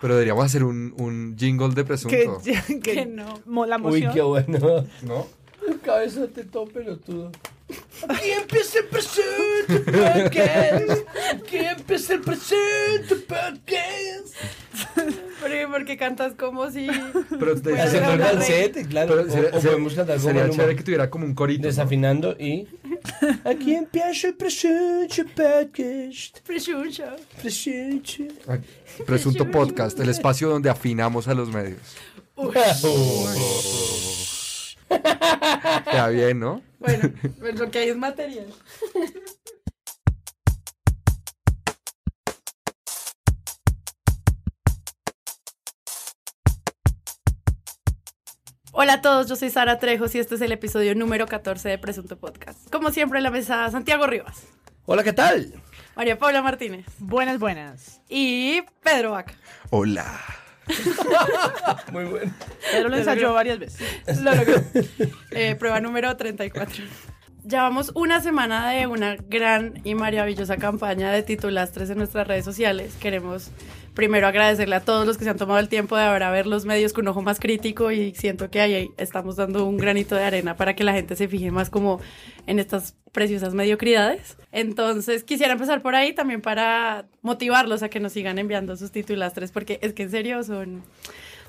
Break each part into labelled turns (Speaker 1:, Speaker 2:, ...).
Speaker 1: Pero deberíamos hacer un, un jingle de
Speaker 2: Que,
Speaker 1: presunto.
Speaker 2: que,
Speaker 3: Que no.
Speaker 2: mo- la
Speaker 4: Uy,
Speaker 2: emoción.
Speaker 4: qué bueno.
Speaker 1: ¿No?
Speaker 4: Un cabezote todo pelotudo. Aquí empieza el presente podcast. Aquí empieza el presente podcast.
Speaker 3: Pero ¿por qué cantas como si...
Speaker 1: Pero te-
Speaker 4: Haciendo el falsete, claro.
Speaker 1: pero
Speaker 4: o,
Speaker 1: sería,
Speaker 4: o podemos cantar como
Speaker 1: sería chévere que tuviera como un corito. ¿no?
Speaker 4: desafinando y... Aquí empieza el presente podcast.
Speaker 3: Presunto.
Speaker 1: Presunto podcast, el espacio donde afinamos a los medios. Queda bien, ¿no?
Speaker 3: Bueno, pues lo que hay es material. Hola a todos, yo soy Sara Trejos y este es el episodio número 14 de Presunto Podcast. Como siempre en la mesa Santiago Rivas,
Speaker 4: Hola, ¿qué tal?
Speaker 3: María Paula Martínez
Speaker 2: Buenas, buenas.
Speaker 3: y Pedro Vaca.
Speaker 1: Hola.
Speaker 4: Muy bueno.
Speaker 2: Pedro lo ensayó varias veces.
Speaker 3: Lo logró. Eh, prueba número 34. Llevamos una semana de una gran y maravillosa campaña de titulastres en nuestras redes sociales. Queremos primero agradecerle a todos los que se han tomado el tiempo de ahora ver los medios con un ojo más crítico y siento que ahí estamos dando un granito de arena para que la gente se fije más como en estas preciosas mediocridades. Entonces quisiera empezar por ahí también para motivarlos a que nos sigan enviando sus titulastres porque es que en serio son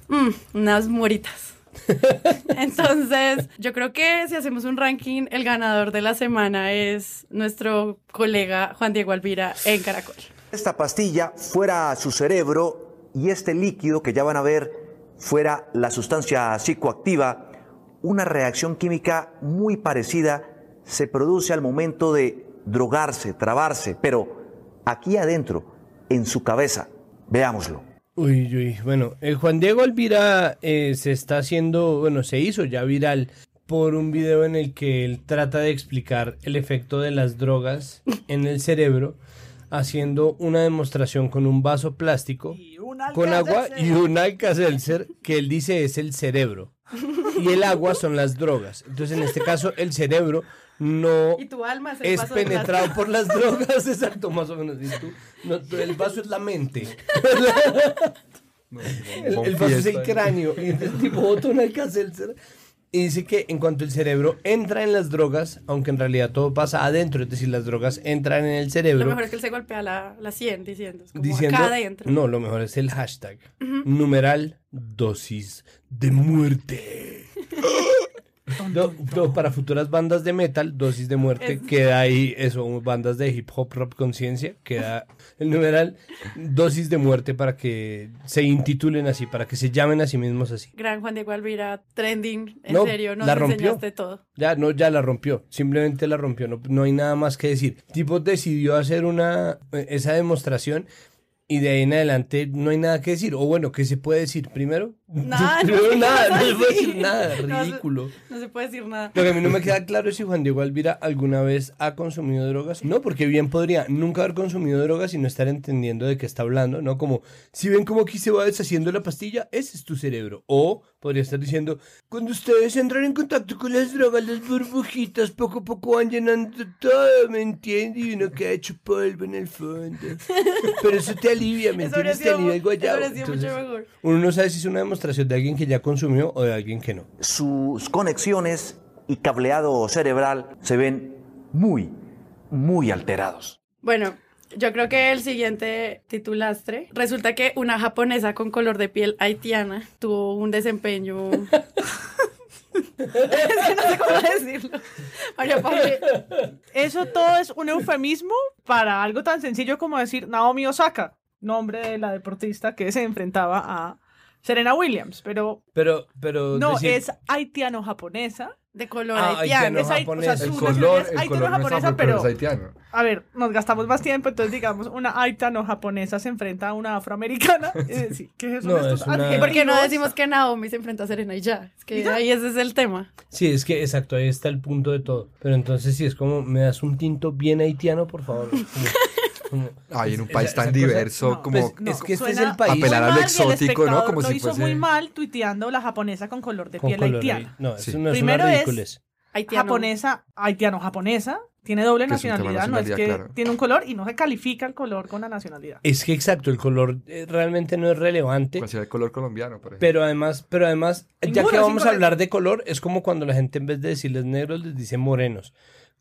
Speaker 3: mm, unas moritas. Entonces, yo creo que si hacemos un ranking, el ganador de la semana es nuestro colega Juan Diego Alvira en Caracol.
Speaker 5: Esta pastilla fuera su cerebro y este líquido que ya van a ver fuera la sustancia psicoactiva, una reacción química muy parecida se produce al momento de drogarse, trabarse, pero aquí adentro, en su cabeza. Veámoslo.
Speaker 4: Uy, uy, bueno, el Juan Diego Alvira eh, se está haciendo, bueno, se hizo ya viral por un video en el que él trata de explicar el efecto de las drogas en el cerebro, haciendo una demostración con un vaso plástico, con agua y un Alka-Seltzer que él dice es el cerebro. Y el agua son las drogas. Entonces, en este caso, el cerebro no
Speaker 3: Y tu alma es el
Speaker 4: es
Speaker 3: vaso de
Speaker 4: penetrado por las drogas, exacto, más o menos. Y tú, no, el vaso es la mente. El, el vaso es el cráneo. Y entonces el tipo bota un Alka-Seltzer y dice que en cuanto el cerebro entra en las drogas, aunque en realidad todo pasa adentro, es decir, las drogas entran en el
Speaker 3: Lo
Speaker 4: cerebro.
Speaker 3: mejor es que él se golpea la, la 100 diciendo, es como
Speaker 4: Diciendo,
Speaker 3: acá adentro.
Speaker 4: no, lo mejor es el hashtag. Numeral dosis de muerte. Do- do- para futuras bandas de metal, dosis de muerte,
Speaker 3: Es-
Speaker 4: queda ahí eso, bandas de hip hop, rap conciencia, queda el numeral dosis de muerte para que se intitulen así, para que se llamen a sí mismos así.
Speaker 3: Gran Juan Diego Alvira, trending, en
Speaker 4: No,
Speaker 3: serio, nos
Speaker 4: la rompió.
Speaker 3: enseñaste todo.
Speaker 4: Ya, no, ya la rompió, simplemente la rompió, no, no hay nada más que decir. Tipo decidió hacer una, eh, esa demostración y de ahí en adelante no hay nada que decir. O bueno, ¿qué se puede decir primero?
Speaker 3: Nada, no
Speaker 4: nada, no se puede decir nada,
Speaker 3: No,
Speaker 4: ridículo.
Speaker 3: No se puede decir nada.
Speaker 4: Lo que a mí no me queda claro es si Juan Diego Alvira alguna vez ha consumido drogas. No, porque bien podría nunca haber consumido drogas y no estar entendiendo de qué está hablando, ¿no? Como, si ven cómo aquí se va deshaciendo la pastilla, ese es tu cerebro. O podría estar diciendo, cuando ustedes entran en contacto con las drogas, las burbujitas poco a poco van llenando todo, ¿me entiendes? Y uno queda hecho polvo en el fondo. Pero eso te alivia, ¿me entiendes? Te alivia el guayabo.
Speaker 3: mucho
Speaker 4: Entonces,
Speaker 3: mejor.
Speaker 4: uno no sabe si es una demostración de alguien que ya consumió o de alguien que no.
Speaker 5: Sus conexiones y cableado cerebral se ven muy, muy alterados.
Speaker 3: Bueno, yo creo que el siguiente titulastre resulta que una japonesa con color de piel haitiana tuvo un desempeño. es que no sé cómo decirlo. María Paula,
Speaker 2: Eso todo es un eufemismo para algo tan sencillo como decir Naomi Osaka, nombre de la deportista que se enfrentaba a Serena Williams. Pero
Speaker 4: Pero, pero.
Speaker 2: no,
Speaker 4: decir-
Speaker 2: es haitiano-japonesa.
Speaker 3: de color
Speaker 4: Ah,
Speaker 3: haitiano.
Speaker 2: Es o sea,
Speaker 4: japonesa.
Speaker 1: El color,
Speaker 2: es
Speaker 1: el color no es
Speaker 2: haitiano-japonesa,
Speaker 1: pero
Speaker 2: pero
Speaker 1: es haitiano.
Speaker 2: a ver, nos gastamos más tiempo, entonces digamos, una haitiano-japonesa se enfrenta a una afroamericana. Es decir, ¿qué
Speaker 4: No,
Speaker 2: estos
Speaker 4: es una-
Speaker 2: adjetivos?
Speaker 3: ¿Por qué no decimos que Naomi se enfrenta a Serena y ya? Es que ahí ese es el tema.
Speaker 4: Sí, es que exacto, ahí está el punto de todo. Pero entonces sí, es como, ¿me das un tinto bien haitiano, por favor? Como-
Speaker 1: Ay, en un
Speaker 4: esa-
Speaker 1: país
Speaker 4: esa
Speaker 1: tan
Speaker 4: cosa-
Speaker 1: diverso
Speaker 2: no,
Speaker 1: como...
Speaker 4: Pues, es que este es el país.
Speaker 1: Apelar a lo exótico, ¿no? Como
Speaker 2: lo
Speaker 1: si
Speaker 2: hizo
Speaker 1: fuese-
Speaker 2: muy mal tuiteando la japonesa con color de
Speaker 4: con
Speaker 2: piel
Speaker 4: color
Speaker 2: haitiana.
Speaker 4: No,
Speaker 1: Sí.
Speaker 4: eso no es
Speaker 2: Primero
Speaker 4: una
Speaker 2: es-
Speaker 4: ridiculez.
Speaker 3: Haitiano.
Speaker 2: Japonesa, haitiano-japonesa, Tiene doble
Speaker 1: Que
Speaker 2: nacionalidad, no es que
Speaker 1: claro.
Speaker 2: tiene un color y no se califica el color con la nacionalidad.
Speaker 4: Es que exacto, el color eh, realmente no es relevante.
Speaker 1: ¿Cuál sería el color colombiano, por ejemplo?
Speaker 4: Pero además, pero además, ya
Speaker 2: Ninguno,
Speaker 4: que
Speaker 2: es
Speaker 4: vamos a hablar de color, es como cuando la gente en vez de decirles negros les dice morenos,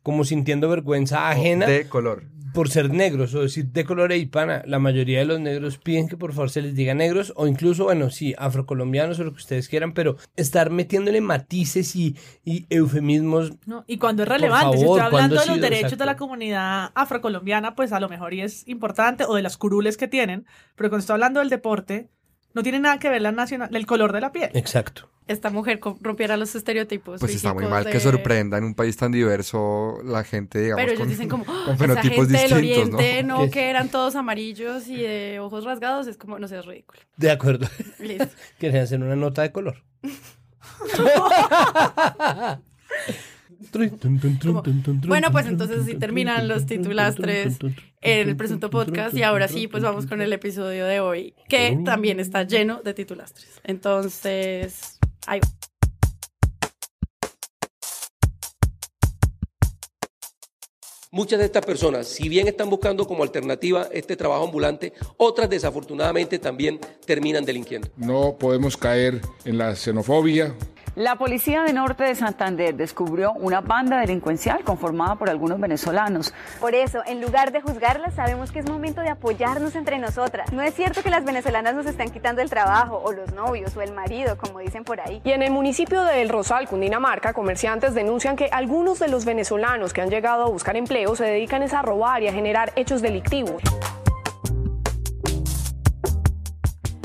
Speaker 4: como sintiendo vergüenza
Speaker 1: O
Speaker 4: ajena
Speaker 1: de color.
Speaker 4: por ser negros o decir de color e hispana. La mayoría de los negros piden que por favor se les diga negros o incluso, bueno, sí, afrocolombianos o lo que ustedes quieran, pero estar metiéndole matices y, y eufemismos.
Speaker 2: ¿no? Y cuando es relevante, si
Speaker 4: favor,
Speaker 2: estoy
Speaker 4: ¿cuándo
Speaker 2: hablando
Speaker 4: ha
Speaker 2: de los
Speaker 4: sido?
Speaker 2: derechos de la comunidad afrocolombiana, pues a lo mejor y es importante, o de las curules que tienen, pero cuando estoy hablando del deporte, no tiene nada que ver la nacional, el color de la piel.
Speaker 4: Exacto.
Speaker 3: Esta mujer rompiera los estereotipos.
Speaker 1: Pues está muy mal
Speaker 3: de-
Speaker 1: que sorprenda en un país tan diverso la gente, digamos,
Speaker 3: Pero ellos
Speaker 1: con,
Speaker 3: dicen como,
Speaker 1: con
Speaker 3: "Ah, esa
Speaker 1: fenotipos
Speaker 3: gente del oriente, ¿no?
Speaker 4: Que-
Speaker 3: Que eran todos amarillos y de ojos rasgados, es como, no sé, es ridículo.
Speaker 4: De acuerdo.
Speaker 3: Listo.
Speaker 4: Quieren hacer una nota de color.
Speaker 3: Bueno, pues entonces así terminan los titulastres en el presunto podcast y ahora sí, pues vamos con el episodio de hoy, que también está lleno de titulastres. Entonces, ahí va.
Speaker 6: Muchas de estas personas, si bien están buscando como alternativa este trabajo ambulante, otras desafortunadamente también terminan delinquiendo.
Speaker 7: No podemos caer en la xenofobia,
Speaker 8: La policía de Norte de Santander descubrió una banda delincuencial conformada por algunos venezolanos.
Speaker 9: Por eso, en lugar de juzgarlas, sabemos que es momento de apoyarnos entre nosotras. No es cierto que las venezolanas nos están quitando el trabajo, o los novios, o el marido, como dicen por ahí.
Speaker 10: Y en el municipio de El Rosal, Cundinamarca, comerciantes denuncian que algunos de los venezolanos que han llegado a buscar empleo se dedican es a robar y a generar hechos delictivos.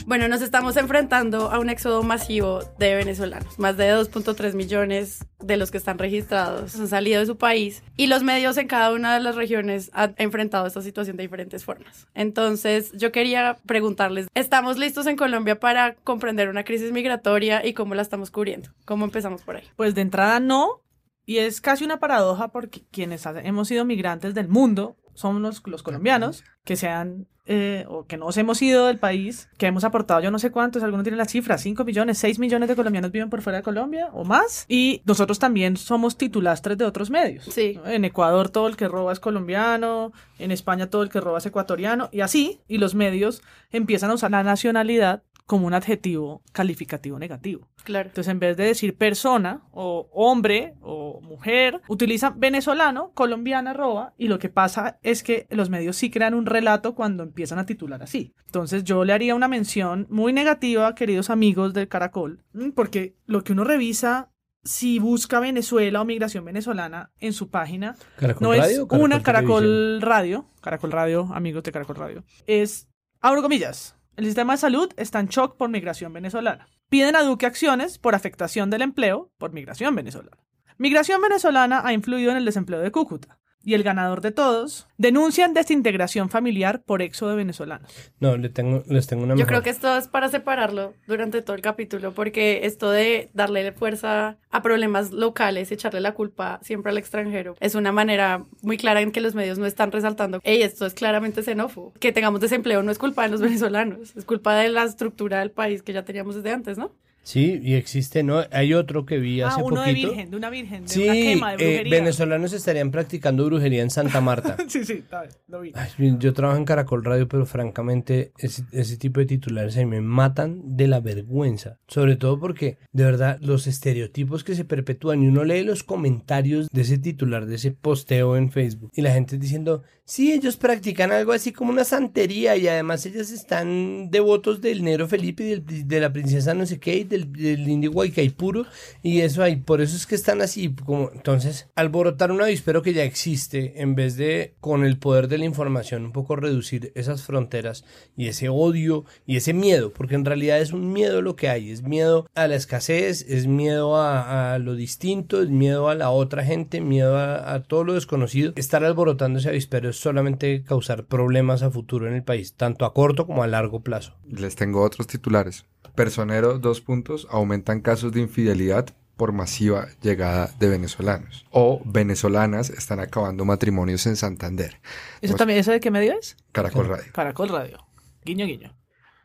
Speaker 3: Bueno, nos estamos enfrentando a un éxodo masivo de venezolanos. Más de 2.3 millones de los que están registrados han salido de su país y los medios en cada una de las regiones han enfrentado esta situación de diferentes formas. Entonces, yo quería preguntarles, ¿estamos listos en Colombia para comprender una crisis migratoria y cómo la estamos cubriendo? ¿Cómo empezamos por ahí?
Speaker 2: Pues de entrada no, y es casi una paradoja porque quienes hemos sido migrantes del mundo somos los, los colombianos, que sean eh, o que nos hemos ido del país, que hemos aportado yo no sé cuántos, algunos tienen la cifra, 5 millones, 6 millones de colombianos viven por fuera de Colombia o más, y nosotros también somos titulastres de otros medios.
Speaker 3: Sí.
Speaker 2: ¿no? En Ecuador todo el que roba es colombiano, en España todo el que roba es ecuatoriano, y así, y los medios empiezan a usar la nacionalidad como un adjetivo calificativo negativo.
Speaker 3: Claro.
Speaker 2: Entonces, en vez de decir persona o hombre o mujer, utilizan venezolano, colombiana, roba, y lo que pasa es que los medios sí crean un relato cuando empiezan a titular así. Entonces, yo le haría una mención muy negativa, queridos amigos del Caracol, mm, porque lo que uno revisa si busca Venezuela o migración venezolana en su página,
Speaker 4: ¿Caracol
Speaker 2: no
Speaker 4: Radio
Speaker 2: es
Speaker 4: Caracol
Speaker 2: una Caracol
Speaker 4: Televisión?
Speaker 2: Radio, Caracol Radio, amigos de Caracol Radio, es, abro comillas, el sistema de salud está en shock por migración venezolana. Piden a Duque acciones por afectación del empleo por migración venezolana. Migración venezolana ha influido en el desempleo de Cúcuta. Y el ganador de todos denuncian desintegración familiar por éxodo de venezolanos.
Speaker 4: No, le tengo, les tengo una
Speaker 3: Yo
Speaker 4: mejor.
Speaker 3: creo que esto es para separarlo durante todo el capítulo, porque esto de darle fuerza a problemas locales, echarle la culpa siempre al extranjero, es una manera muy clara en que los medios no están resaltando, hey, esto es claramente xenófobo. Que tengamos desempleo no es culpa de los venezolanos, es culpa de la estructura del país que ya teníamos desde antes, ¿no?
Speaker 4: Sí, y existe, ¿no? Hay otro que vi
Speaker 2: Ah,
Speaker 4: hace
Speaker 2: uno de
Speaker 4: poquito.
Speaker 2: virgen, de una virgen, de
Speaker 4: Sí,
Speaker 2: una quema, de
Speaker 4: eh, venezolanos estarían practicando brujería en Santa Marta.
Speaker 2: Sí, sí, está bien, lo vi.
Speaker 4: Ay, yo trabajo en Caracol Radio, pero francamente ese, ese tipo de titulares a mí me matan de la vergüenza. Sobre todo porque, de verdad, los estereotipos que se perpetúan y uno lee los comentarios de ese titular, de ese posteo en Facebook, y la gente diciendo, sí, ellos practican algo así como una santería y además ellas están devotos del negro Felipe y del- de la princesa no sé qué y del, del indio Guaycaipuro y eso ahí, por eso es que están así, como entonces alborotar un avispero que ya existe en vez de con el poder de la información un poco reducir esas fronteras y ese odio y ese miedo, porque en realidad es un miedo lo que hay, es miedo a la escasez, es miedo a, a lo distinto, es miedo a la otra gente, miedo a, todo lo desconocido. Estar alborotando ese avispero es solamente causar problemas a futuro en el país, tanto a corto como a largo plazo.
Speaker 1: Les tengo otros titulares. Personero, dos puntos, aumentan casos de infidelidad por masiva llegada de venezolanos. O venezolanas están acabando matrimonios en Santander.
Speaker 2: ¿Eso también, eso de qué medio es?
Speaker 1: Caracol Radio.
Speaker 2: Caracol Radio. Guiño, guiño.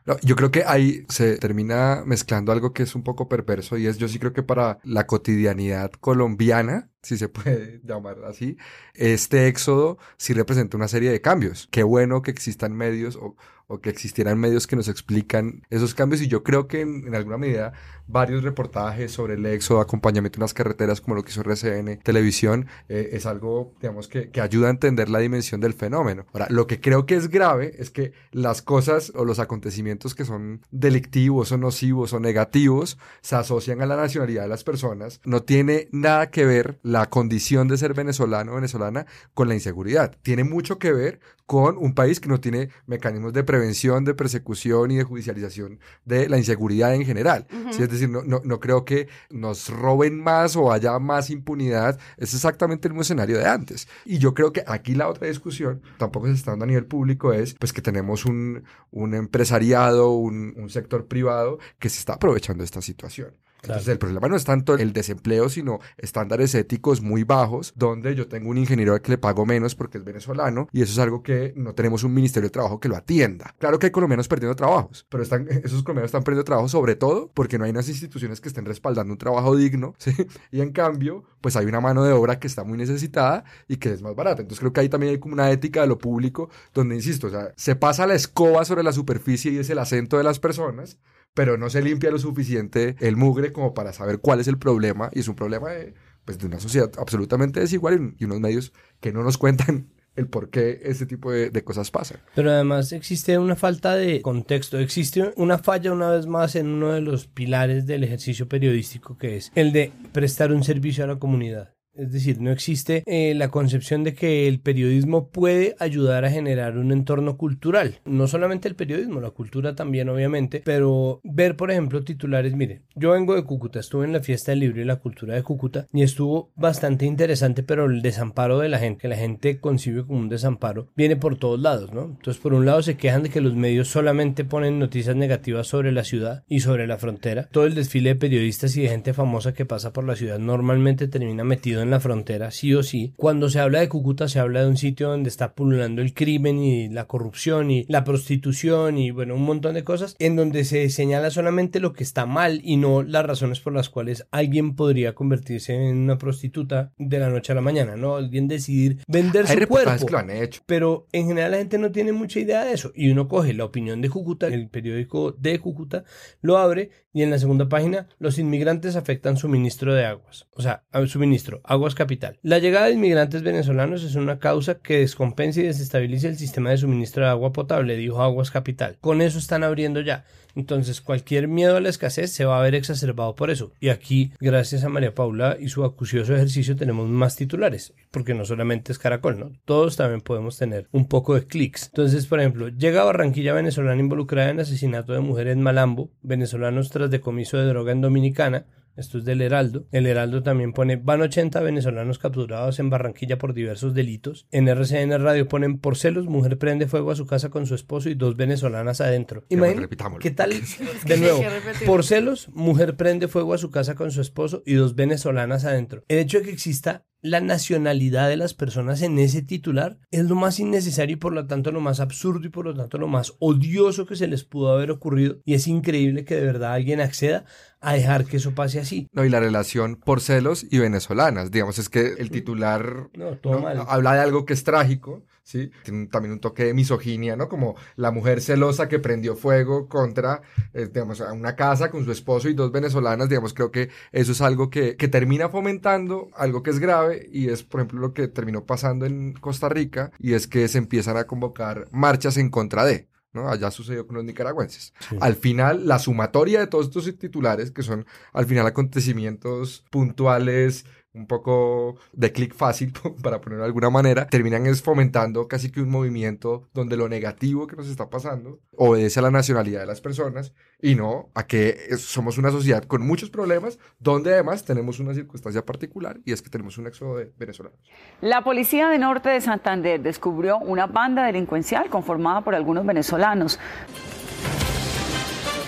Speaker 1: No, yo creo que ahí se termina mezclando algo que es un poco perverso y es yo sí creo que para la cotidianidad colombiana si se puede llamar así, este éxodo sí representa una serie de cambios. Qué bueno que existan medios o, o que existieran medios que nos explican esos cambios y yo creo que en, alguna medida varios reportajes sobre el éxodo, acompañamiento en las carreteras como lo que hizo RCN, televisión, eh, es algo, digamos, que, que ayuda a entender la dimensión del fenómeno. Ahora, lo que creo que es grave es que las cosas o los acontecimientos que son delictivos o nocivos o negativos se asocian a la nacionalidad de las personas. No tiene nada que ver la condición de ser venezolano o venezolana con la inseguridad. Tiene mucho que ver con un país que no tiene mecanismos de prevención, de persecución y de judicialización de la inseguridad en general. Uh -huh. ¿Sí? Es decir, no, no, no, creo que nos roben más o haya más impunidad. Es exactamente el mismo escenario de antes. Y yo creo que aquí la otra discusión, tampoco se está dando a nivel público, es pues que tenemos un, un empresariado, un, un sector privado que se está aprovechando de esta situación. Entonces el problema no es tanto el desempleo, sino estándares éticos muy bajos, donde yo tengo un ingeniero que le pago menos porque es venezolano y eso es algo que no tenemos un ministerio de trabajo que lo atienda. Claro que hay colombianos perdiendo trabajos, pero están, esos colombianos están perdiendo trabajo sobre todo porque no hay unas instituciones que estén respaldando un trabajo digno. Y en cambio, pues hay una mano de obra que está muy necesitada y que es más barata. Entonces creo que ahí también hay como una ética de lo público donde, insisto, o sea, se pasa la escoba sobre la superficie y es el acento de las personas, pero no se limpia lo suficiente el mugre como para saber cuál es el problema y es un problema de, pues, de una sociedad absolutamente desigual y, unos medios que no nos cuentan el por qué este tipo de, de, cosas pasan.
Speaker 4: Pero además existe una falta de contexto, existe una falla una vez más en uno de los pilares del ejercicio periodístico que es el de prestar un servicio a la comunidad. Es decir, no existe eh, la concepción de que el periodismo puede ayudar a generar un entorno cultural. No solamente el periodismo, la cultura también, obviamente, pero ver, por ejemplo, titulares. Mire, yo vengo de Cúcuta, estuve en la fiesta del libro y la cultura de Cúcuta y estuvo bastante interesante, pero el desamparo de la gente, que la gente concibe como un desamparo, viene por todos lados, ¿no? Entonces, por un lado, se quejan de que los medios solamente ponen noticias negativas sobre la ciudad y sobre la frontera. Todo el desfile de periodistas y de gente famosa que pasa por la ciudad normalmente termina metido en la frontera, sí o sí. Cuando se habla de Cúcuta, se habla de un sitio donde está pululando el crimen y la corrupción y la prostitución y bueno, un montón de cosas, en donde se señala solamente lo que está mal y no las razones por las cuales alguien podría convertirse en una prostituta de la noche a la mañana, ¿no? Alguien decidir vender
Speaker 1: Hay
Speaker 4: su cuerpo.
Speaker 1: Que lo han hecho.
Speaker 4: Pero en general la gente no tiene mucha idea de eso. Y uno coge la opinión de Cúcuta, el periódico de Cúcuta, lo abre y en la segunda página, los inmigrantes afectan suministro de aguas. O sea, suministro, aguas capital. La llegada de inmigrantes venezolanos es una causa que descompensa y desestabiliza el sistema de suministro de agua potable, dijo Aguas Capital. Con eso están abriendo ya. Entonces, cualquier miedo a la escasez se va a ver exacerbado por eso. Y aquí, gracias a María Paula y su acucioso ejercicio, tenemos más titulares, porque no solamente es Caracol, ¿no? Todos también podemos tener un poco de clics. Entonces, por ejemplo, llega Barranquilla venezolana involucrada en asesinato de mujer en Malambo, venezolanos tras decomiso de droga en Dominicana, esto es del Heraldo. El Heraldo también pone, van 80 venezolanos capturados en Barranquilla por diversos delitos. En RCN Radio ponen, por celos, mujer prende fuego a su casa con su esposo y dos venezolanas adentro. Imagínate, ¿qué tal? De nuevo, por celos, mujer prende fuego a su casa con su esposo y dos venezolanas adentro. El hecho de que exista la nacionalidad de las personas en ese titular es lo más innecesario y por lo tanto lo más absurdo y por lo tanto lo más odioso que se les pudo haber ocurrido y es increíble que de verdad alguien acceda a dejar que eso pase así.
Speaker 1: No, y la relación por celos y venezolanas, digamos, es que el titular
Speaker 4: no, todo mal.
Speaker 1: habla de algo que es trágico, ¿sí? Tiene también un toque de misoginia, ¿no? Como la mujer celosa que prendió fuego contra, eh, digamos, una casa con su esposo y dos venezolanas, digamos, creo que eso es algo que, que termina fomentando algo que es grave y es, por ejemplo, lo que terminó pasando en Costa Rica y es que se empiezan a convocar marchas en contra de. ¿no? Allá sucedió con los nicaragüenses. Sí. Al final, la sumatoria de todos estos titulares, que son al final acontecimientos puntuales, un poco de clic fácil, para ponerlo de alguna manera, terminan es fomentando casi que un movimiento donde lo negativo que nos está pasando obedece a la nacionalidad de las personas y no a que somos una sociedad con muchos problemas, donde además tenemos una circunstancia particular y es que tenemos un éxodo de venezolanos.
Speaker 8: La policía de Norte de Santander descubrió una banda delincuencial conformada por algunos venezolanos.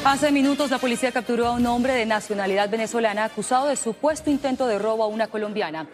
Speaker 11: Hace minutos la policía capturó a un hombre de nacionalidad venezolana acusado de supuesto intento de robo a una colombiana.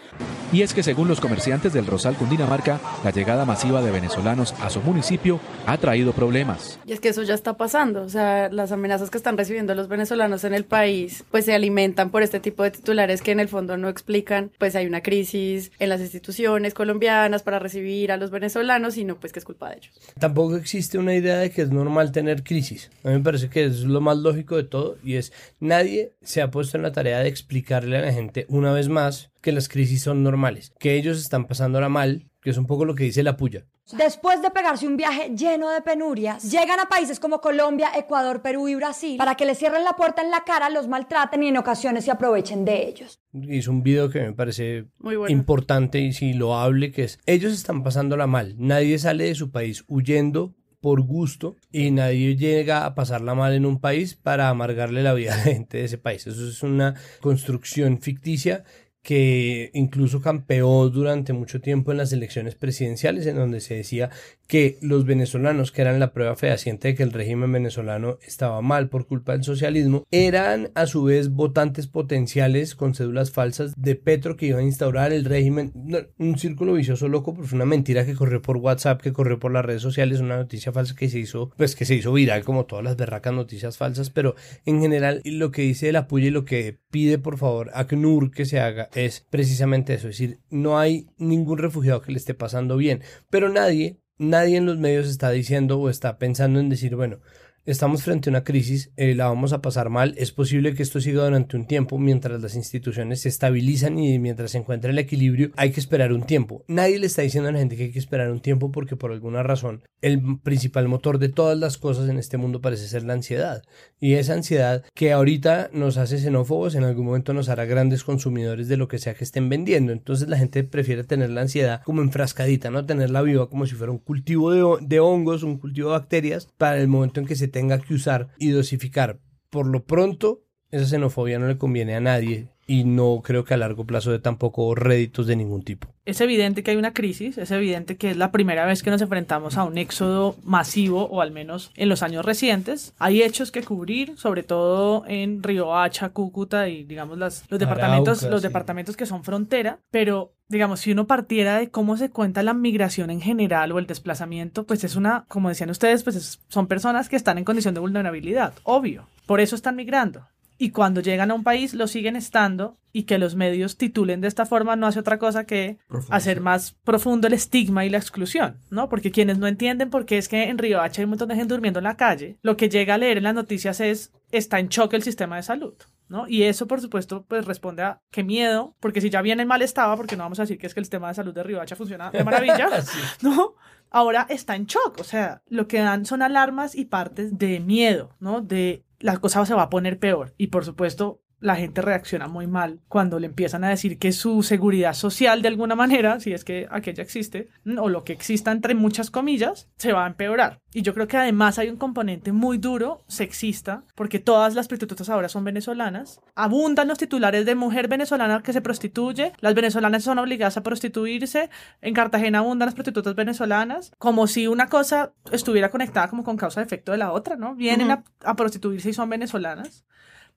Speaker 11: Y es que según los comerciantes del Rosal Cundinamarca, la llegada masiva de venezolanos a su municipio ha traído problemas.
Speaker 3: Y es que eso ya está pasando, o sea, las amenazas que están recibiendo los venezolanos en el país, pues se alimentan por este tipo de titulares que en el fondo no explican, pues hay una crisis en las instituciones colombianas para recibir a los venezolanos, sino pues que es culpa de ellos.
Speaker 4: Tampoco existe una idea de que es normal tener crisis. A mí me parece que es lo más lógico de todo y es nadie se ha puesto en la tarea de explicarle a la gente una vez más que las crisis son normales, que ellos están pasándola mal, que es un poco lo que dice la puya.
Speaker 12: Después de pegarse un viaje lleno de penurias, llegan a países como Colombia, Ecuador, Perú y Brasil para que les cierren la puerta en la cara, los maltraten y en ocasiones se aprovechen de ellos.
Speaker 4: Hizo un video que me parece
Speaker 3: Muy bueno.
Speaker 4: importante y si lo hable, que es, ellos están pasándola mal, nadie sale de su país huyendo por gusto y nadie llega a pasarla mal en un país para amargarle la vida a la gente de ese país. Eso es una construcción ficticia que incluso campeó durante mucho tiempo en las elecciones presidenciales, en donde se decía que los venezolanos, que eran la prueba fehaciente de que el régimen venezolano estaba mal por culpa del socialismo, eran a su vez votantes potenciales con cédulas falsas de Petro que iba a instaurar el régimen. Un círculo vicioso loco, pero fue una mentira que corrió por WhatsApp, que corrió por las redes sociales, una noticia falsa que se hizo, pues que se hizo viral como todas las berracas noticias falsas, pero en general lo que dice el apoyo y lo que pide por favor ACNUR que se haga es precisamente eso, es decir, no hay ningún refugiado que le esté pasando bien, pero nadie, nadie en los medios está diciendo o está pensando en decir, bueno, estamos frente a una crisis, eh, la vamos a pasar mal, es posible que esto siga durante un tiempo mientras las instituciones se estabilizan y mientras se encuentra el equilibrio, hay que esperar un tiempo. Nadie le está diciendo a la gente que hay que esperar un tiempo porque por alguna razón el principal motor de todas las cosas en este mundo parece ser la ansiedad. Y esa ansiedad que ahorita nos hace xenófobos, en algún momento nos hará grandes consumidores de lo que sea que estén vendiendo. Entonces la gente prefiere tener la ansiedad como enfrascadita, no tenerla viva como si fuera un cultivo de, de hongos, un cultivo de bacterias, para el momento en que se tenga que usar y dosificar. Por lo pronto, esa xenofobia no le conviene a nadie y no creo que a largo plazo dé tampoco réditos de ningún tipo.
Speaker 2: Es evidente que hay una crisis, es evidente que es la primera vez que nos enfrentamos a un éxodo masivo, o al menos en los años recientes. Hay hechos que cubrir, sobre todo en Riohacha, Cúcuta y digamos las, los departamentos,
Speaker 4: Arauca,
Speaker 2: los
Speaker 4: sí.
Speaker 2: departamentos que son frontera, pero digamos, si uno partiera de cómo se cuenta la migración en general o el desplazamiento, pues es una, como decían ustedes, pues es- son personas que están en condición de vulnerabilidad, obvio. Por eso están migrando. Y cuando llegan a un país lo siguen estando y que los medios titulen de esta forma no hace otra cosa que hacer más profundo el estigma y la exclusión, ¿no? Porque quienes no entienden por qué es que en Río Hacha hay un montón de gente durmiendo en la calle, lo que llega a leer en las noticias es está en choque el sistema de salud. ¿No? Y eso, por supuesto, pues responde a qué miedo, porque si ya viene en mal estaba, porque no vamos a decir que es que el sistema de salud de Riohacha funciona de maravilla, ¿no? Ahora está en shock, o sea, lo que dan son alarmas y partes de miedo, ¿no? De la cosa se va a poner peor. Y por supuesto, la gente reacciona muy mal cuando le empiezan a decir que su seguridad social, de alguna manera, si es que aquella existe, ¿no? o lo que exista entre muchas comillas, se va a empeorar. Y yo creo que además hay un componente muy duro, sexista, porque todas las prostitutas ahora son venezolanas. Abundan los titulares de mujer venezolana que se prostituye, las venezolanas son obligadas a prostituirse, en Cartagena abundan las prostitutas venezolanas, como si una cosa estuviera conectada como con causa-efecto de la otra, ¿no? Vienen a, a prostituirse y son venezolanas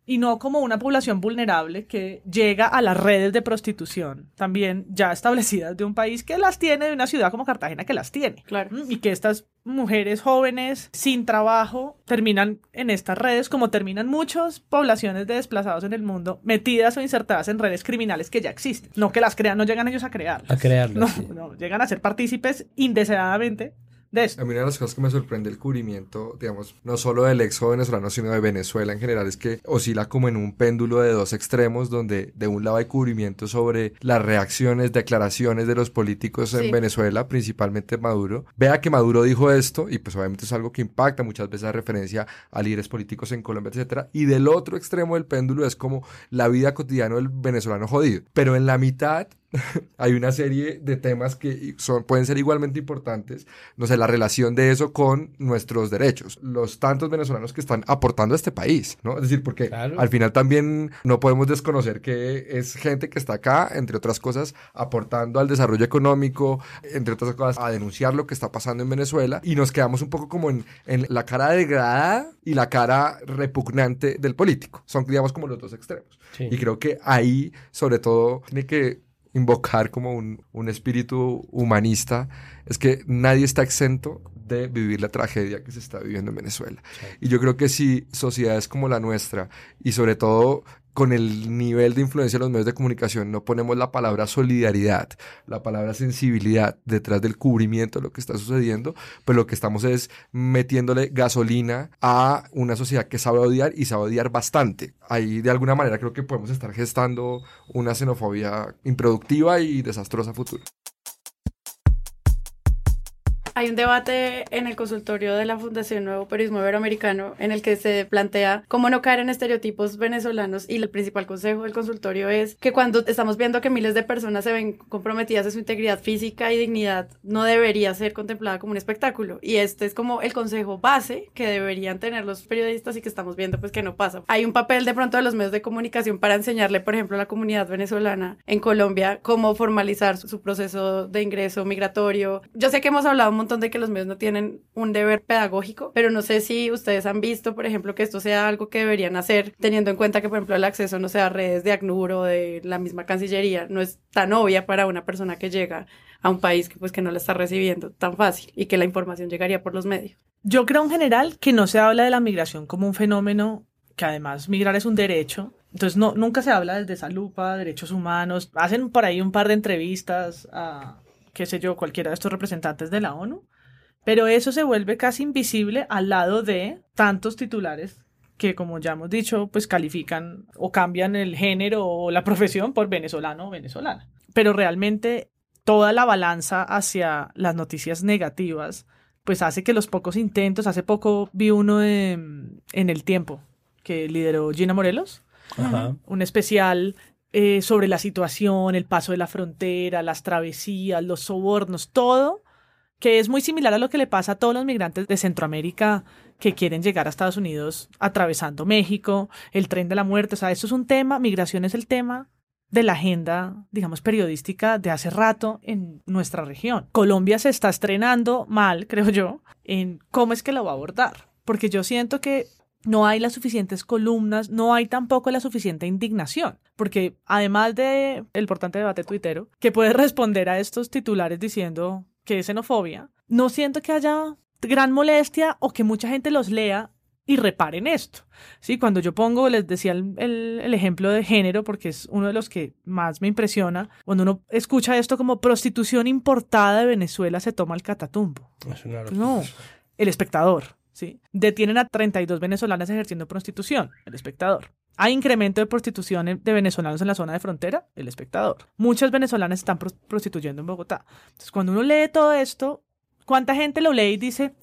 Speaker 2: y no como una población vulnerable que llega a las redes de prostitución también ya establecidas de un país que las tiene, de una ciudad como Cartagena que las tiene.
Speaker 3: Claro.
Speaker 2: ¿m? Y que estas mujeres jóvenes sin trabajo terminan en estas redes como terminan muchas poblaciones de desplazados en el mundo metidas o insertadas en redes criminales que ya existen. No que las crean, no llegan ellos a crearlas.
Speaker 4: A crearlas,
Speaker 2: No,
Speaker 4: sí.
Speaker 2: no, llegan a ser partícipes indeseadamente de esto.
Speaker 1: A mí una de las cosas que me sorprende el cubrimiento, digamos, no solo del exo venezolano, sino de Venezuela en general, es que oscila como en un péndulo de dos extremos, donde de un lado hay cubrimiento sobre las reacciones, declaraciones de los políticos en
Speaker 3: Sí.
Speaker 1: Venezuela, principalmente Maduro. Vea que Maduro dijo esto, y pues obviamente es algo que impacta, muchas veces hace referencia a líderes políticos en Colombia, etcétera. Y del otro extremo del péndulo es como la vida cotidiana del venezolano jodido. Pero en la mitad hay una serie de temas que son, pueden ser igualmente importantes. No sé, la relación de eso con nuestros derechos. Los tantos venezolanos que están aportando a este país, ¿no? Es decir, porque
Speaker 4: Claro.
Speaker 1: al final también no podemos desconocer que es gente que está acá, entre otras cosas, aportando al desarrollo económico, entre otras cosas, a denunciar lo que está pasando en Venezuela. Y nos quedamos un poco como en, en la cara degradada y la cara repugnante del político. Son, digamos, como los dos extremos.
Speaker 4: Sí.
Speaker 1: Y creo que ahí, sobre todo, tiene que invocar como un, un espíritu humanista, es que nadie está exento de vivir la tragedia que se está viviendo en Venezuela. Y yo creo que si sociedades como la nuestra, y sobre todo con el nivel de influencia de los medios de comunicación, no ponemos la palabra solidaridad, la palabra sensibilidad detrás del cubrimiento de lo que está sucediendo, pues lo que estamos es metiéndole gasolina a una sociedad que sabe odiar y sabe odiar bastante. Ahí de alguna manera creo que podemos estar gestando una xenofobia improductiva y desastrosa futura.
Speaker 3: Hay un debate en el consultorio de la Fundación Nuevo Periodismo Iberoamericano en el que se plantea cómo no caer en estereotipos venezolanos y el principal consejo del consultorio es que cuando estamos viendo que miles de personas se ven comprometidas en su integridad física y dignidad, no debería ser contemplada como un espectáculo. Y este es como el consejo base que deberían tener los periodistas y que estamos viendo pues que no pasa. Hay un papel de pronto de los medios de comunicación para enseñarle, por ejemplo, a la comunidad venezolana en Colombia cómo formalizar su, proceso de ingreso migratorio. Yo sé que hemos hablado montón de que los medios no tienen un deber pedagógico, pero no sé si ustedes han visto, por ejemplo, que esto sea algo que deberían hacer, teniendo en cuenta que, por ejemplo, el acceso, no sea a redes de ACNUR o de la misma Cancillería, no es tan obvia para una persona que llega a un país que pues que no la está recibiendo tan fácil y que la información llegaría por los medios.
Speaker 2: Yo creo en general que no se habla de la migración como un fenómeno que además migrar es un derecho. Entonces no, nunca se habla desde esa lupa, derechos humanos. Hacen por ahí un par de entrevistas a, qué sé yo, cualquiera de estos representantes de la ONU, pero eso se vuelve casi invisible al lado de tantos titulares que, como ya hemos dicho, pues califican o cambian el género o la profesión por venezolano o venezolana. Pero realmente toda la balanza hacia las noticias negativas, pues hace que los pocos intentos, hace poco vi uno de, en el tiempo que lideró Gina Morelos,
Speaker 4: Ajá.
Speaker 2: un especial eh, sobre la situación, el paso de la frontera, las travesías, los sobornos, todo, que es muy similar a lo que le pasa a todos los migrantes de Centroamérica que quieren llegar a Estados Unidos atravesando México, el tren de la muerte, o sea, eso es un tema, migración es el tema de la agenda, digamos, periodística de hace rato en nuestra región. Colombia se está estrenando mal, creo yo, en cómo es que lo va a abordar, porque yo siento que no hay las suficientes columnas, no hay tampoco la suficiente indignación, porque además de el importante debate tuitero, que puede responder a estos titulares diciendo que es xenofobia, no siento que haya gran molestia o que mucha gente los lea y reparen esto. Sí, cuando yo pongo, les decía el, el, el, ejemplo de género, porque es uno de los que más me impresiona, cuando uno escucha esto como prostitución importada de Venezuela se toma el catatumbo.
Speaker 4: Es una
Speaker 2: no, el espectador. ¿Sí? Detienen a 32 venezolanas ejerciendo prostitución, el espectador. Hay incremento de prostitución de venezolanos en la zona de frontera, el espectador. Muchas venezolanas están prostituyendo en Bogotá. Entonces, cuando uno lee todo esto, ¿cuánta gente lo lee y dice,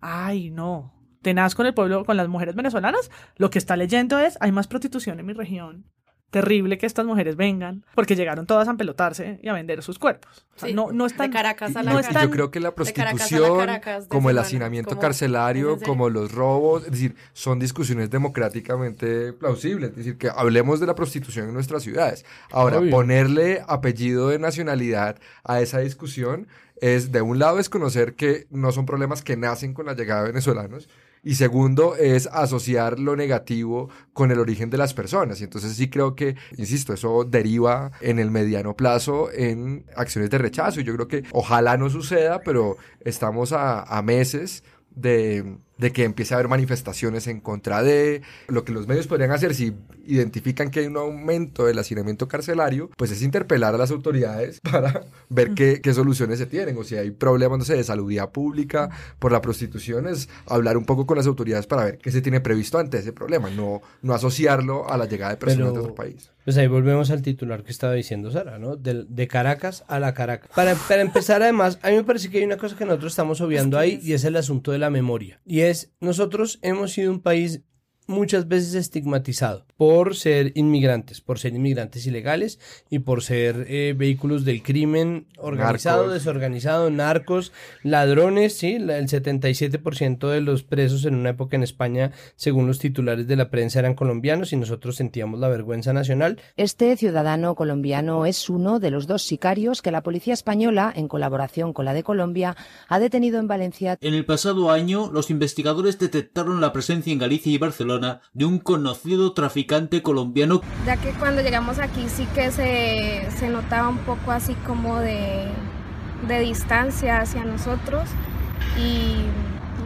Speaker 2: ay, no, tenaz con el pueblo, con las mujeres venezolanas? Lo que está leyendo es, hay más prostitución en mi región. Terrible que estas mujeres vengan, porque llegaron todas a empelotarse y a vender sus cuerpos. O sea,
Speaker 3: Sí,
Speaker 2: no, no están,
Speaker 3: de Caracas a la
Speaker 2: no están-
Speaker 1: yo creo que la
Speaker 3: Caracas
Speaker 1: prostitución,
Speaker 3: Caracas
Speaker 1: como el hacinamiento
Speaker 3: como-
Speaker 1: carcelario,
Speaker 3: ¿es
Speaker 1: como los robos, es decir, son discusiones democráticamente plausibles. Es decir, que hablemos de la prostitución en nuestras ciudades. Ahora,
Speaker 4: Obvio.
Speaker 1: ponerle apellido de nacionalidad a esa discusión es, de un lado, desconocer que no son problemas que nacen con la llegada de venezolanos. Y segundo, es asociar lo negativo con el origen de las personas. Y entonces sí creo que, insisto, eso deriva en el mediano plazo en acciones de rechazo. Y yo creo que ojalá no suceda, pero estamos a, a meses de, de que empiece a haber manifestaciones en contra de lo que los medios podrían hacer si identifican que hay un aumento del hacinamiento carcelario, pues es interpelar a las autoridades para ver qué, qué soluciones se tienen o si hay problemas, no sé, de salubridad pública por la prostitución, es hablar un poco con las autoridades para ver qué se tiene previsto ante ese problema, no, no asociarlo a la llegada de personas de
Speaker 4: Pero-
Speaker 1: otro país.
Speaker 4: Pues ahí volvemos al titular que estaba diciendo Sara, ¿no? De, de Caracas a la Caracas. Para, para empezar, además, a mí me parece que hay una cosa que nosotros estamos obviando ahí y es el asunto de la memoria. Y es, nosotros hemos sido un país muchas veces estigmatizado por ser inmigrantes, por ser inmigrantes ilegales y por ser eh, vehículos del crimen organizado,
Speaker 1: Narcos.
Speaker 4: desorganizado, narcos, ladrones, sí, la- el 77% de los presos en una época en España, según los titulares de la prensa, eran colombianos y nosotros sentíamos la vergüenza nacional.
Speaker 13: Este ciudadano colombiano es uno de los dos sicarios que la policía española, en colaboración con la de Colombia, ha detenido en Valencia
Speaker 14: En el pasado año, los investigadores detectaron la presencia en Galicia y Barcelona persona de un conocido traficante colombiano.
Speaker 15: Ya que cuando llegamos aquí sí que se, se notaba un poco así como de, de distancia hacia nosotros y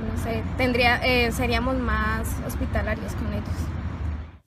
Speaker 15: no sé, tendría, eh, seríamos más hospitalarios con ellos.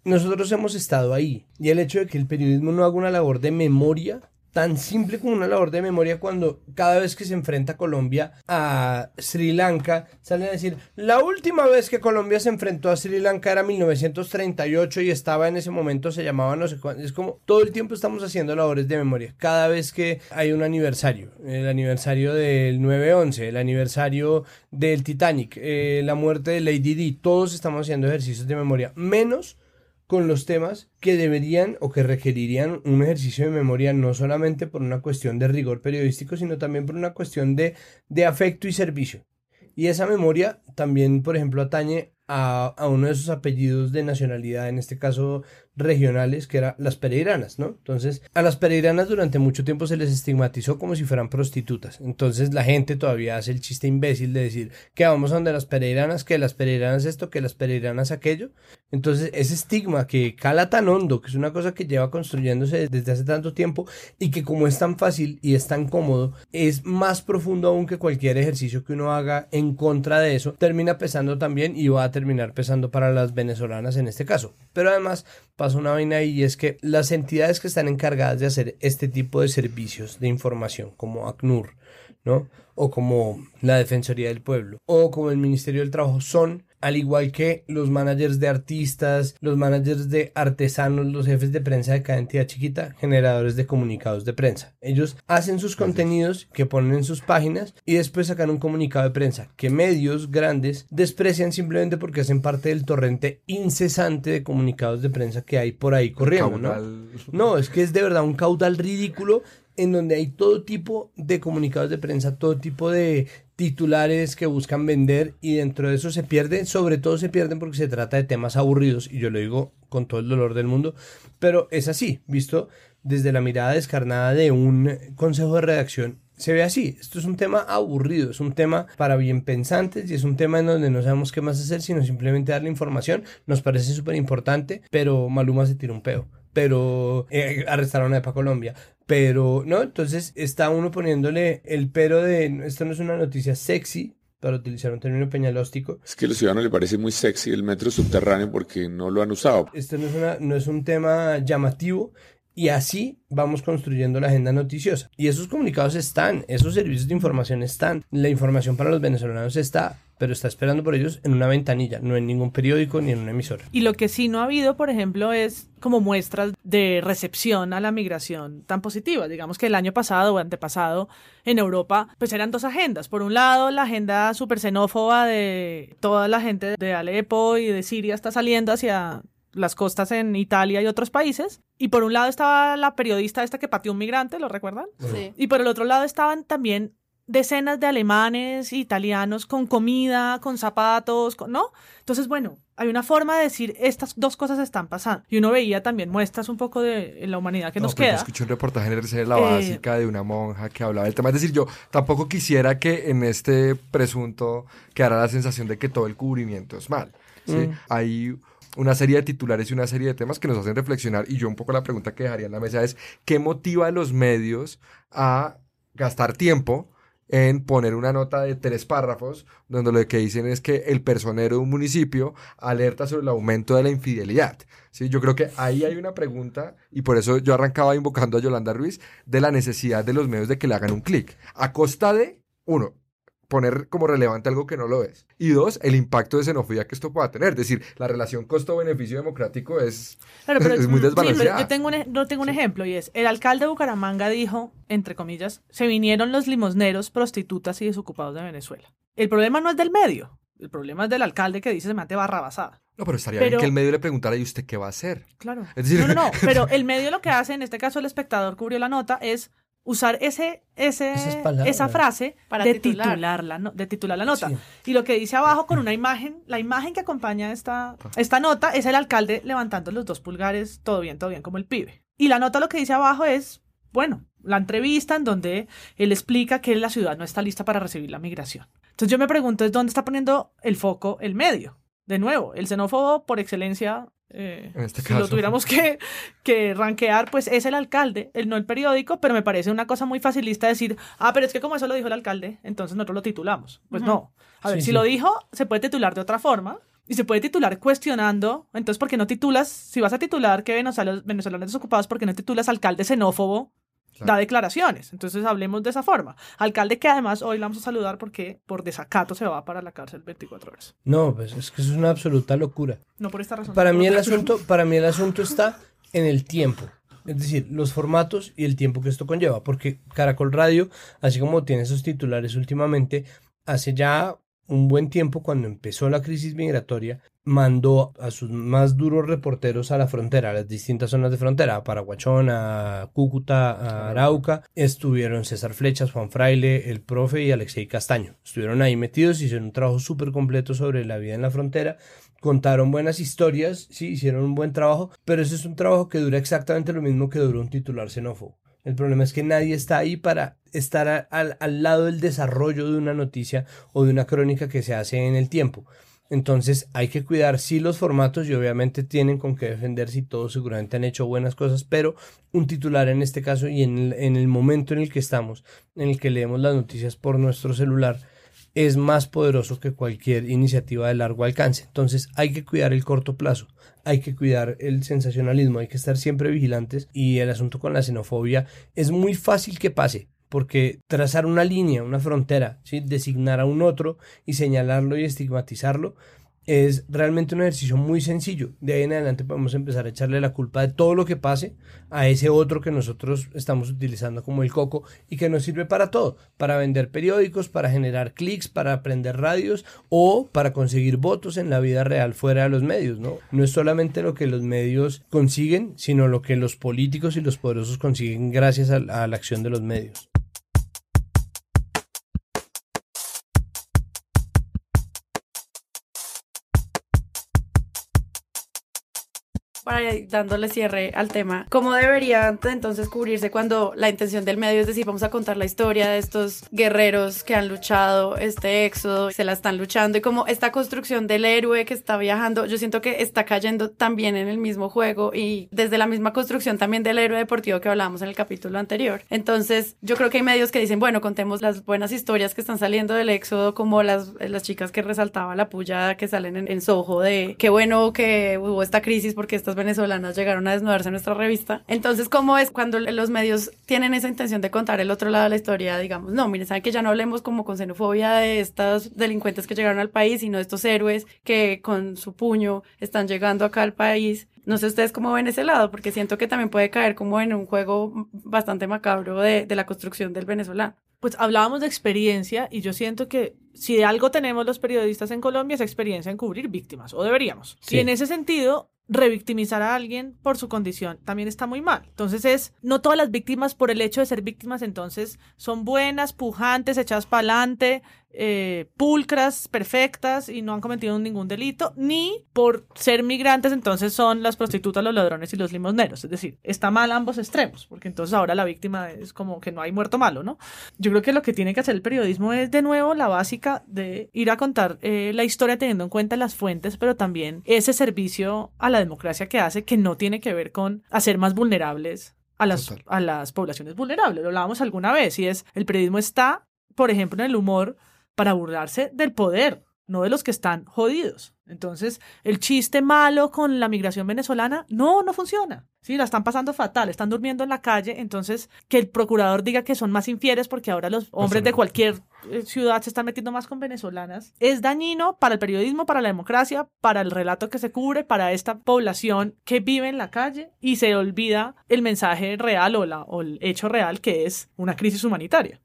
Speaker 4: Nosotros hemos estado ahí y el hecho de que el periodismo no haga una labor de memoria tan simple como una labor de memoria cuando cada vez que se enfrenta Colombia a Sri Lanka salen a decir la última vez que Colombia se enfrentó a Sri Lanka era 1938 y estaba en ese momento se llamaba no sé cuánto es como todo el tiempo estamos haciendo labores de memoria cada vez que hay un aniversario el aniversario del 9-11 el aniversario del Titanic eh, la muerte de Lady Di todos estamos haciendo ejercicios de memoria menos con los temas que deberían o que requerirían un ejercicio de memoria no solamente por una cuestión de rigor periodístico, sino también por una cuestión de, de afecto y servicio. Y esa memoria también, por ejemplo, atañe a, a, uno de esos apellidos de nacionalidad, en este caso regionales, que era las pereiranas, ¿no? Entonces, a las pereiranas durante mucho tiempo se les estigmatizó como si fueran prostitutas. Entonces, la gente todavía hace el chiste imbécil de decir que vamos a donde las pereiranas, que las pereiranas esto, que las pereiranas aquello. Entonces, ese estigma que cala tan hondo, que es una cosa que lleva construyéndose desde hace tanto tiempo y que como es tan fácil y es tan cómodo, es más profundo aún que cualquier ejercicio que uno haga en contra de eso, termina pesando también y va a terminar pesando para las venezolanas en este caso. Pero además, pasa una vaina y es que las entidades que están encargadas de hacer este tipo de servicios de información, como ACNUR, ¿no? O como la Defensoría del Pueblo, o como el Ministerio del Trabajo, son al igual que los managers de artistas, los managers de artesanos, los jefes de prensa de cada entidad chiquita, generadores de comunicados de prensa. Ellos hacen sus contenidos que ponen en sus páginas y después sacan un comunicado de prensa que medios grandes desprecian simplemente porque hacen parte del torrente incesante de comunicados de prensa que hay por ahí corriendo. ¿no? no, es que es de verdad un caudal ridículo en donde hay todo tipo de comunicados de prensa, todo tipo de titulares que buscan vender y dentro de eso se pierden, sobre todo se pierden porque se trata de temas aburridos y yo lo digo con todo el dolor del mundo, pero es así, visto desde la mirada descarnada de un consejo de redacción se ve así. Esto es un tema aburrido, es un tema para bien pensantes y es un tema en donde no sabemos qué más hacer, sino simplemente darle información. Nos parece súper importante, pero Maluma se tira un peo. Pero eh, arrestaron a EPA Colombia. Pero, ¿no? Entonces está uno poniéndole el pero de esto no es una noticia sexy, para utilizar un término peñalóstico.
Speaker 7: Es que a los ciudadanos les parece muy sexy el metro subterráneo porque no lo han usado.
Speaker 4: Esto no es, una, no es un tema llamativo y así vamos construyendo la agenda noticiosa. Y esos comunicados están, esos servicios de información están, la información para los venezolanos está, pero está esperando por ellos en una ventanilla, no en ningún periódico ni en una emisora.
Speaker 2: Y lo que sí no ha habido, por ejemplo, es como muestras de recepción a la migración tan positiva. Digamos que el año pasado o antepasado en Europa, pues eran dos agendas. Por un lado, la agenda súper xenófoba de toda la gente de Alepo y de Siria está saliendo hacia las costas en Italia y otros países. Y por un lado estaba la periodista esta que pateó un migrante, ¿lo recuerdan?
Speaker 3: Sí.
Speaker 2: Y por el otro lado estaban también decenas de alemanes, italianos con comida, con zapatos, con, ¿no? Entonces, bueno, hay una forma de decir estas dos cosas están pasando. Y uno veía también muestras un poco de la humanidad que
Speaker 1: no,
Speaker 2: nos
Speaker 1: pues
Speaker 2: queda.
Speaker 1: Yo escuché un reportaje en RCN La
Speaker 2: Eh,
Speaker 1: Básica de una monja que hablaba del tema. Es decir, yo tampoco quisiera que en este presunto quedara la sensación de que todo el cubrimiento es mal. ¿sí?
Speaker 4: Mm.
Speaker 1: Hay una serie de titulares y una serie de temas que nos hacen reflexionar y yo un poco la pregunta que dejaría en la mesa es ¿qué motiva a los medios a gastar tiempo en poner una nota de tres párrafos donde lo que dicen es que el personero de un municipio alerta sobre el aumento de la infidelidad. ¿sí? Yo creo que ahí hay una pregunta y por eso yo arrancaba invocando a Yolanda Ruiz de la necesidad de los medios de que le hagan un clic. A costa de, uno, poner como relevante algo que no lo es. Y dos, el impacto de xenofobia que esto pueda tener. Es decir, la relación costo-beneficio democrático es,
Speaker 2: Claro, pero-
Speaker 1: es muy
Speaker 2: sí,
Speaker 1: desbalanceada.
Speaker 2: yo tengo un, ej- yo tengo un ejemplo y es, el alcalde de Bucaramanga dijo, entre comillas, se vinieron los limosneros, prostitutas y desocupados de Venezuela. El problema no es del medio, el problema es del alcalde que dice se mate barra basada.
Speaker 1: No, pero estaría
Speaker 2: Pero-
Speaker 1: bien que el medio le preguntara, ¿y usted qué va a hacer?
Speaker 2: Claro.
Speaker 1: Es decir-
Speaker 2: No, no, no, pero el medio lo que hace, en este caso el espectador cubrió la nota, es usar ese, ese, esa frase
Speaker 3: Para
Speaker 2: de
Speaker 3: titular.
Speaker 2: titular. la no- de titular la nota. Y lo que dice abajo con una imagen, la imagen que acompaña esta, esta nota es el alcalde levantando los dos pulgares, todo bien, todo bien, como el pibe. Y la nota lo que dice abajo es, bueno, la entrevista en donde él explica que la ciudad no está lista para recibir la migración. Entonces yo me pregunto es dónde está poniendo el foco el medio. De nuevo, el xenófobo por excelencia, eh,
Speaker 1: En este
Speaker 2: si lo tuviéramos que, que rankear, pues es el alcalde, el no el periódico, pero me parece una cosa muy facilista decir, ah, pero es que como eso lo dijo el alcalde, entonces nosotros lo titulamos. Pues no. A ver,
Speaker 4: Sí,
Speaker 2: si
Speaker 4: sí.
Speaker 2: lo dijo, se puede titular de otra forma. Y se puede titular cuestionando. Entonces, ¿por qué no titulas? Si vas a titular que venezolanos, venezolanos desocupados, ¿por qué no titulas alcalde xenófobo? Da declaraciones. Entonces, hablemos de esa forma. Alcalde que además hoy la vamos a saludar porque por desacato se va para la cárcel 24 horas.
Speaker 4: No, pues es que es una absoluta locura.
Speaker 2: No por esta razón.
Speaker 4: Para mí el asunto, para mí el asunto está en el tiempo. Es decir, los formatos y el tiempo que esto conlleva. Porque Caracol Radio, así como tiene esos titulares últimamente, hace ya un buen tiempo, cuando empezó la crisis migratoria, mandó a sus más duros reporteros a la frontera, a las distintas zonas de frontera, a Paraguachón, a Cúcuta, a Arauca. Estuvieron César Flechas, Juan Fraile, el profe y Alexei Castaño. Estuvieron ahí metidos, hicieron un trabajo súper completo sobre la vida en la frontera contaron buenas historias, sí, hicieron un buen trabajo, pero ese es un trabajo que dura exactamente lo mismo que dura un titular xenófobo. El problema es que nadie está ahí para estar al lado del desarrollo de una noticia o de una crónica que se hace en el tiempo. Entonces hay que cuidar sí los formatos y obviamente tienen con qué defenderse y todos seguramente han hecho buenas cosas, pero un titular en este caso y en el, en el momento en el que estamos, en el que leemos las noticias por nuestro celular, es más poderoso que cualquier iniciativa de largo alcance. Entonces hay que cuidar el corto plazo, hay que cuidar el sensacionalismo, hay que estar siempre vigilantes y el asunto con la xenofobia es muy fácil que pase. Porque trazar una línea, una frontera, ¿sí? designar a un otro y señalarlo y estigmatizarlo es realmente un ejercicio muy sencillo. De ahí en adelante podemos empezar a echarle la culpa de todo lo que pase a ese otro que nosotros estamos utilizando como el coco y que nos sirve para todo, para vender periódicos, para generar clics, para aprender radios o para conseguir votos en la vida real fuera de los medios, ¿no? No es solamente lo que los medios consiguen, sino lo que los políticos y los poderosos consiguen gracias a, a la acción de los medios.
Speaker 3: Para ir dándole cierre al tema, ¿cómo debería entonces cubrirse cuando la intención del medio es decir, vamos a contar la historia de estos guerreros que han luchado este éxodo, se la están luchando y como esta construcción del héroe que está viajando, yo siento que está cayendo también en el mismo juego y desde la misma construcción también del héroe deportivo que hablábamos en el capítulo anterior. Entonces, yo creo que hay medios que dicen, bueno, contemos las buenas historias que están saliendo del éxodo, como las, las chicas que resaltaba la puya que salen en, en Soho de qué bueno que hubo esta crisis porque estas venezolanas llegaron a desnudarse en nuestra revista. Entonces, ¿cómo es cuando los medios tienen esa intención de contar el otro lado de la historia? Digamos, no, miren, saben que ya no hablemos como con xenofobia de estos delincuentes que llegaron al país, sino de estos héroes que con su puño están llegando acá al país. No sé ustedes cómo ven ese lado, porque siento que también puede caer como en un juego bastante macabro de, de la construcción del venezolano.
Speaker 2: Pues hablábamos de experiencia y yo siento que si de algo tenemos los periodistas en Colombia es experiencia en cubrir víctimas, o deberíamos.
Speaker 4: Sí.
Speaker 2: Y en ese sentido, revictimizar a alguien por su condición también está muy mal. Entonces es, no todas las víctimas por el hecho de ser víctimas entonces son buenas, pujantes, echadas para adelante, eh, pulcras, perfectas y no han cometido ningún delito, ni por ser migrantes entonces son las prostitutas, los ladrones y los limosneros. Es decir, está mal ambos extremos, porque entonces ahora la víctima es como que no hay muerto malo, ¿no? Yo creo que lo que tiene que hacer el periodismo es de nuevo la básica de ir a contar eh, la historia teniendo en cuenta las fuentes, pero también ese servicio a la democracia que hace que no tiene que ver con hacer más vulnerables a las, a las poblaciones vulnerables. Lo hablábamos alguna vez y es el periodismo está, por ejemplo, en el humor para burlarse del poder, no de los que están jodidos. Entonces, el chiste malo con la migración venezolana, no, no funciona. Sí, la están pasando fatal, están durmiendo en la calle. Entonces, que el procurador diga que son más infieles porque ahora los hombres de cualquier ciudad se están metiendo más con venezolanas, es dañino para el periodismo, para la democracia, para el relato que se cubre, para esta población que vive en la calle y se olvida el mensaje real o, la, o el hecho real que es una crisis humanitaria.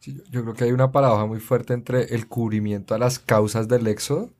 Speaker 1: Sí, yo creo que hay una paradoja muy fuerte entre el cubrimiento a las causas del éxodo,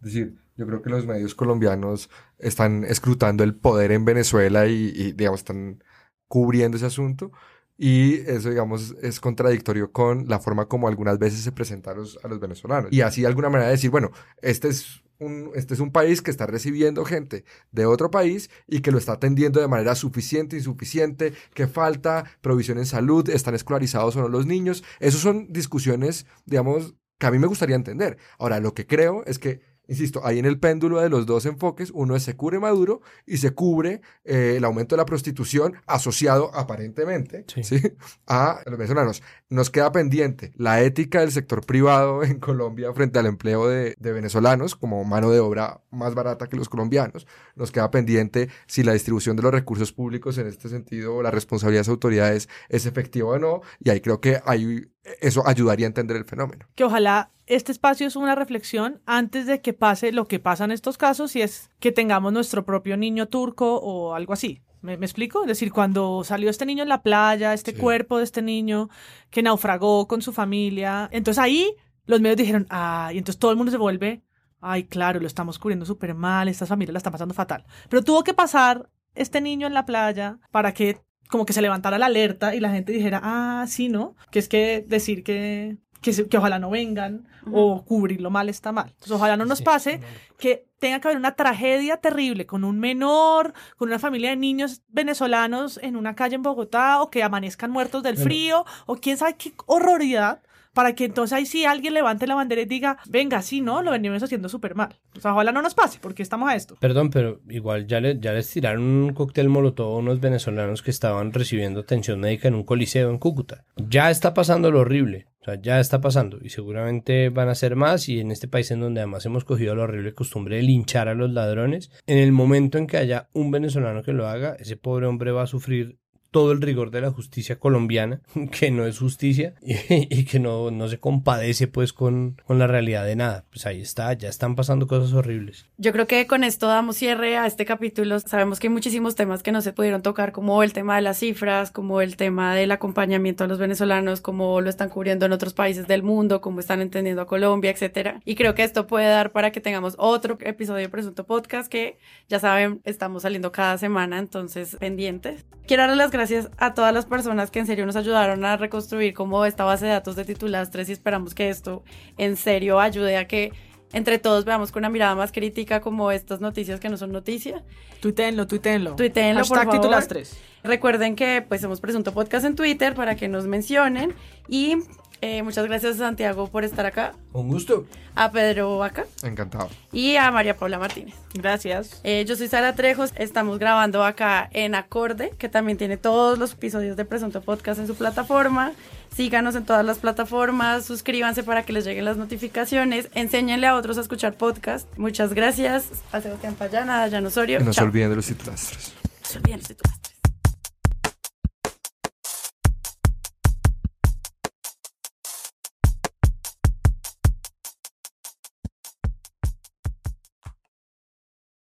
Speaker 1: es decir, yo creo que los medios colombianos están escrutando el poder en Venezuela y, y, digamos, están cubriendo ese asunto. Y eso, digamos, es contradictorio con la forma como algunas veces se presenta a los, a los venezolanos. Y así de alguna manera decir, bueno, este es, un, este es un país que está recibiendo gente de otro país y que lo está atendiendo de manera suficiente, insuficiente, que falta provisión en salud, están escolarizados o no los niños. Esas son discusiones, digamos, que a mí me gustaría entender. Ahora, lo que creo es que insisto, ahí en el péndulo de los dos enfoques, uno es se cubre Maduro y se cubre eh, el aumento de la prostitución asociado aparentemente ¿sí? a los venezolanos. Nos queda pendiente la ética del sector privado en Colombia frente al empleo de, de venezolanos como mano de obra más barata que los colombianos. Nos queda pendiente si la distribución de los recursos públicos en este sentido, la responsabilidad de las autoridades es efectiva o no. Y ahí creo que hay, eso ayudaría a entender el fenómeno.
Speaker 2: Que ojalá este espacio es una reflexión antes de que pase lo que pasa en estos casos y es que tengamos nuestro propio niño turco o algo así. ¿Me, me explico? Es decir, cuando salió este niño en la playa, este
Speaker 1: Sí.
Speaker 2: cuerpo de este niño que naufragó con su familia, entonces ahí los medios dijeron, ah, y entonces todo el mundo se vuelve, ay, claro, lo estamos cubriendo súper mal, estas familias la están pasando fatal. Pero tuvo que pasar este niño en la playa para que como que se levantara la alerta y la gente dijera, ah, sí, ¿no? Que es que decir que, que, se- que ojalá no vengan o cubrirlo mal está mal. Entonces, ojalá no nos pase que tenga que haber una tragedia terrible con un menor, con una familia de niños venezolanos en una calle en Bogotá o que amanezcan muertos del
Speaker 4: Bueno.
Speaker 2: frío o quién sabe qué horroridad para que entonces ahí sí alguien levante la bandera y diga, venga, sí, ¿no? Lo venimos haciendo súper mal. O sea, ojalá no nos pase porque estamos a esto.
Speaker 4: Perdón, pero igual ya, le- ya les tiraron un cóctel molotov a unos venezolanos que estaban recibiendo atención médica en un coliseo en Cúcuta. Ya está pasando lo horrible. O sea, ya está pasando y seguramente van a ser más y en este país en donde además hemos cogido la horrible costumbre de linchar a los ladrones, en el momento en que haya un venezolano que lo haga, ese pobre hombre va a sufrir todo el rigor de la justicia colombiana, que no es justicia y, y que no, no se compadece pues con, con la realidad de nada. Pues ahí está, ya están pasando cosas horribles.
Speaker 3: Yo creo que con esto damos cierre a este capítulo. Sabemos que hay muchísimos temas que no se pudieron tocar, como el tema de las cifras, como el tema del acompañamiento a los venezolanos, como lo están cubriendo en otros países del mundo, cómo están entendiendo a Colombia, etcétera. Y creo que esto puede dar para que tengamos otro episodio de Presunto Podcast que ya saben, estamos saliendo cada semana, entonces pendientes. Quiero darles las gracias a todas las personas que en serio nos ayudaron a reconstruir como esta base de datos de titulastres y esperamos que esto en serio ayude a que entre todos veamos con una mirada más crítica como estas noticias que no son noticia.
Speaker 2: Tuiteenlo, tuiteenlo.
Speaker 3: Tuiteenlo, por favor.
Speaker 2: titulastres.
Speaker 3: Recuerden que pues hemos Presunto Podcast en Twitter para que nos mencionen y eh, muchas gracias a Santiago por estar acá,
Speaker 4: Un gusto.
Speaker 3: a Pedro acá
Speaker 1: Encantado.
Speaker 3: y a María Paula Martínez.
Speaker 2: Gracias.
Speaker 3: Eh, yo soy Sara Trejos, estamos grabando acá en Acorde, que también tiene todos los episodios de Presunto Podcast en su plataforma. Síganos en todas las plataformas, suscríbanse para que les lleguen las notificaciones, enséñenle a otros a escuchar podcast. Muchas gracias a Sebastián Payana, a Jan Osorio.
Speaker 1: Y no se olviden de los titulastres.
Speaker 3: No se olviden los titulares.